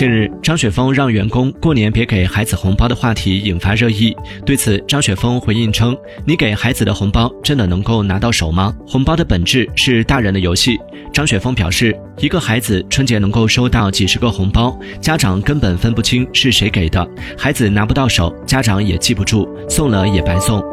近日张雪峰让员工过年别给孩子红包的话题引发热议。对此张雪峰回应称你给孩子的红包真的能够拿到手吗？红包的本质是大人的游戏。张雪峰表示一个孩子春节能够收到几十个红包家长根本分不清是谁给的孩子拿不到手家长也记不住送了也白送。